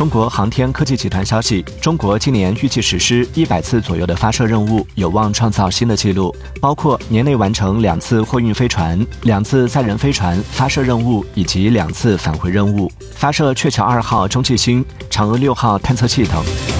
中国航天科技集团消息中国今年预计实施一百次左右的发射任务有望创造新的纪录包括年内完成两次货运飞船两次载人飞船发射任务以及两次返回任务。发射鹊桥二号中继星嫦娥六号探测器等。